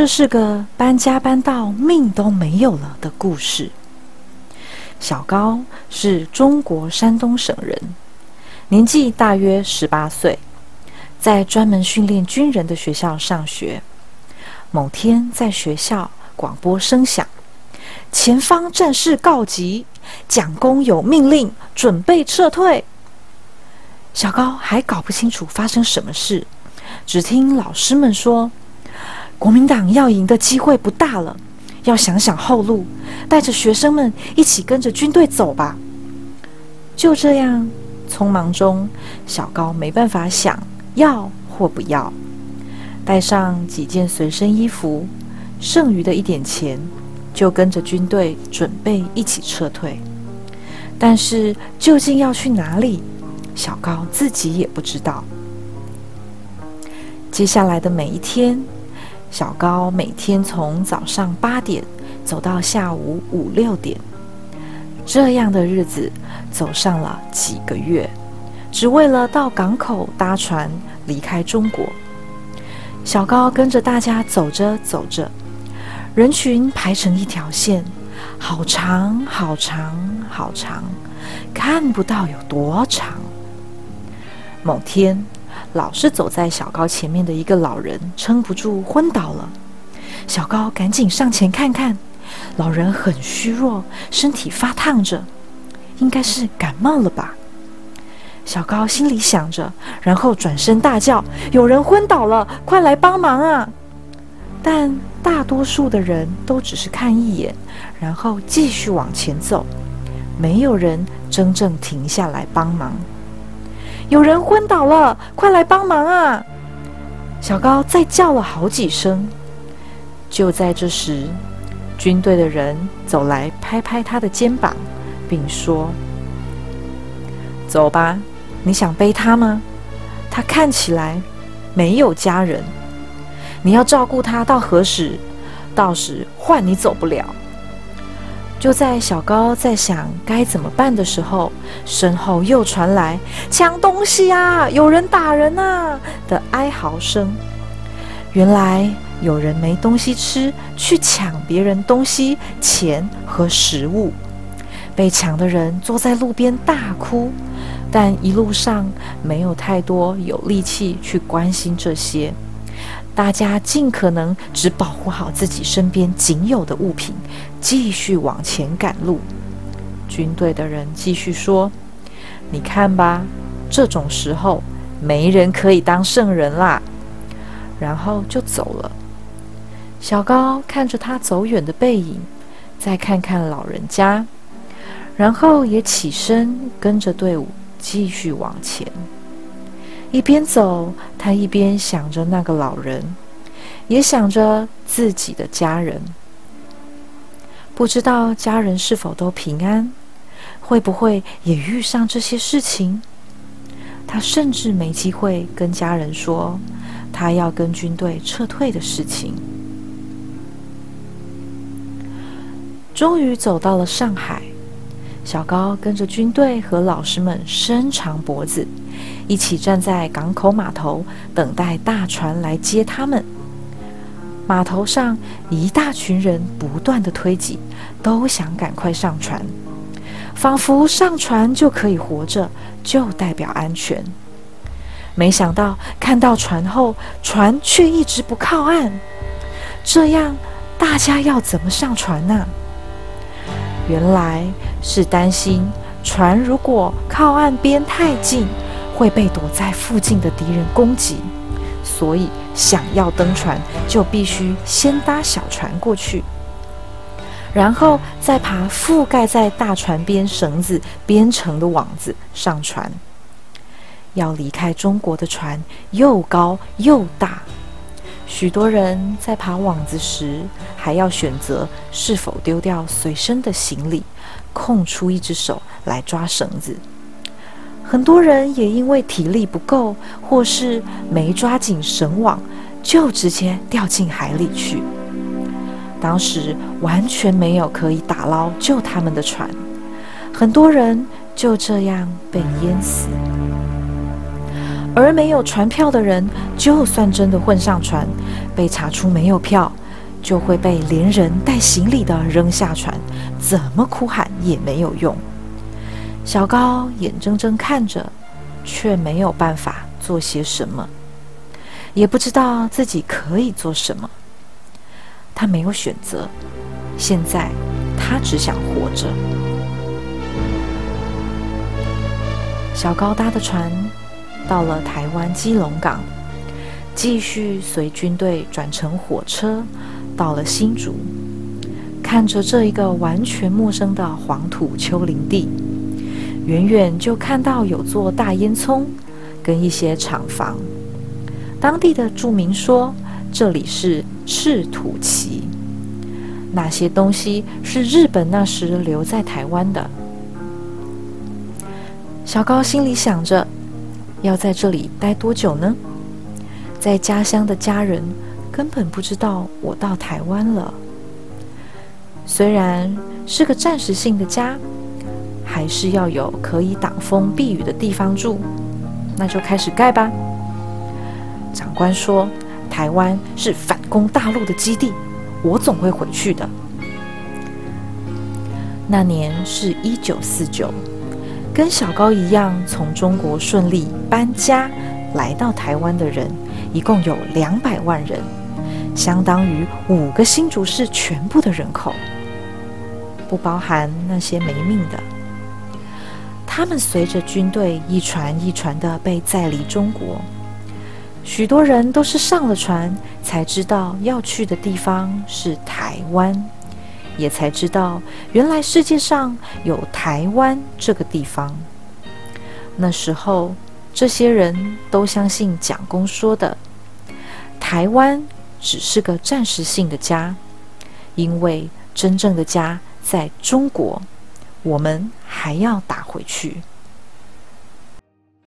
这是个搬家搬到命都没有了的故事。小高是中国山东省人，年纪大约十八岁，在专门训练军人的学校上学。某天在学校广播声响，前方战事告急，蒋公有命令，准备撤退。小高还搞不清楚发生什么事，只听老师们说。国民党要赢的机会不大了，要想想后路，带着学生们一起跟着军队走吧。就这样，匆忙中，小高没办法想要或不要，带上几件随身衣服，剩余的一点钱，就跟着军队准备一起撤退。但是究竟要去哪里，小高自己也不知道。接下来的每一天。小高每天从早上八点走到下午五六点，这样的日子走上了几个月，只为了到港口搭船离开中国。小高跟着大家走着走着，人群排成一条线，好长好长好长，看不到有多长。某天。老是走在小高前面的一个老人撑不住昏倒了，小高赶紧上前看看，老人很虚弱，身体发烫着，应该是感冒了吧。小高心里想着，然后转身大叫：“有人昏倒了，快来帮忙啊！”但大多数的人都只是看一眼，然后继续往前走，没有人真正停下来帮忙。有人昏倒了，快来帮忙啊！小高再叫了好几声。就在这时，军队的人走来，拍拍他的肩膀，并说：“走吧，你想背他吗？他看起来没有家人，你要照顾他到何时？到时换你走不了。”就在小高在想该怎么办的时候，身后又传来“抢东西啊，有人打人啊”的哀嚎声。原来有人没东西吃，去抢别人东西、钱和食物。被抢的人坐在路边大哭，但一路上没有太多有力气去关心这些。大家尽可能只保护好自己身边仅有的物品，继续往前赶路。军队的人继续说：“你看吧，这种时候没人可以当圣人啦。”然后就走了。小高看着他走远的背影，再看看老人家，然后也起身跟着队伍继续往前。一边走，他一边想着那个老人，也想着自己的家人。不知道家人是否都平安，会不会也遇上这些事情？他甚至没机会跟家人说他要跟军队撤退的事情。终于走到了上海，小高跟着军队和老师们伸长脖子。一起站在港口码头，等待大船来接他们。码头上一大群人不断的推挤，都想赶快上船，仿佛上船就可以活着，就代表安全。没想到看到船后，船却一直不靠岸，这样大家要怎么上船呢？原来是担心船如果靠岸边太近。会被躲在附近的敌人攻击，所以想要登船就必须先搭小船过去，然后再爬覆盖在大船边绳子编成的网子上船。要离开中国的船又高又大，许多人在爬网子时还要选择是否丢掉随身的行李，空出一只手来抓绳子。很多人也因为体力不够，或是没抓紧绳网，就直接掉进海里去。当时完全没有可以打捞救他们的船，很多人就这样被淹死。而没有船票的人，就算真的混上船，被查出没有票，就会被连人带行李的扔下船，怎么哭喊也没有用。小高眼睁睁看着，却没有办法做些什么，也不知道自己可以做什么。他没有选择，现在他只想活着。小高搭的船到了台湾基隆港，继续随军队转乘火车到了新竹，看着这一个完全陌生的黄土丘陵地。远远就看到有座大烟囱，跟一些厂房。当地的住民说，这里是赤土旗，那些东西是日本那时留在台湾的。小高心里想着，要在这里待多久呢？在家乡的家人根本不知道我到台湾了。虽然是个暂时性的家。还是要有可以挡风避雨的地方住，那就开始盖吧。长官说：“台湾是反攻大陆的基地，我总会回去的。”那年是一九四九，跟小高一样从中国顺利搬家来到台湾的人，一共有两百万人，相当于五个新竹市全部的人口，不包含那些没命的。他们随着军队一船一船的被载离中国，许多人都是上了船才知道要去的地方是台湾，也才知道原来世界上有台湾这个地方。那时候，这些人都相信蒋公说的，台湾只是个暂时性的家，因为真正的家在中国。我们还要打回去。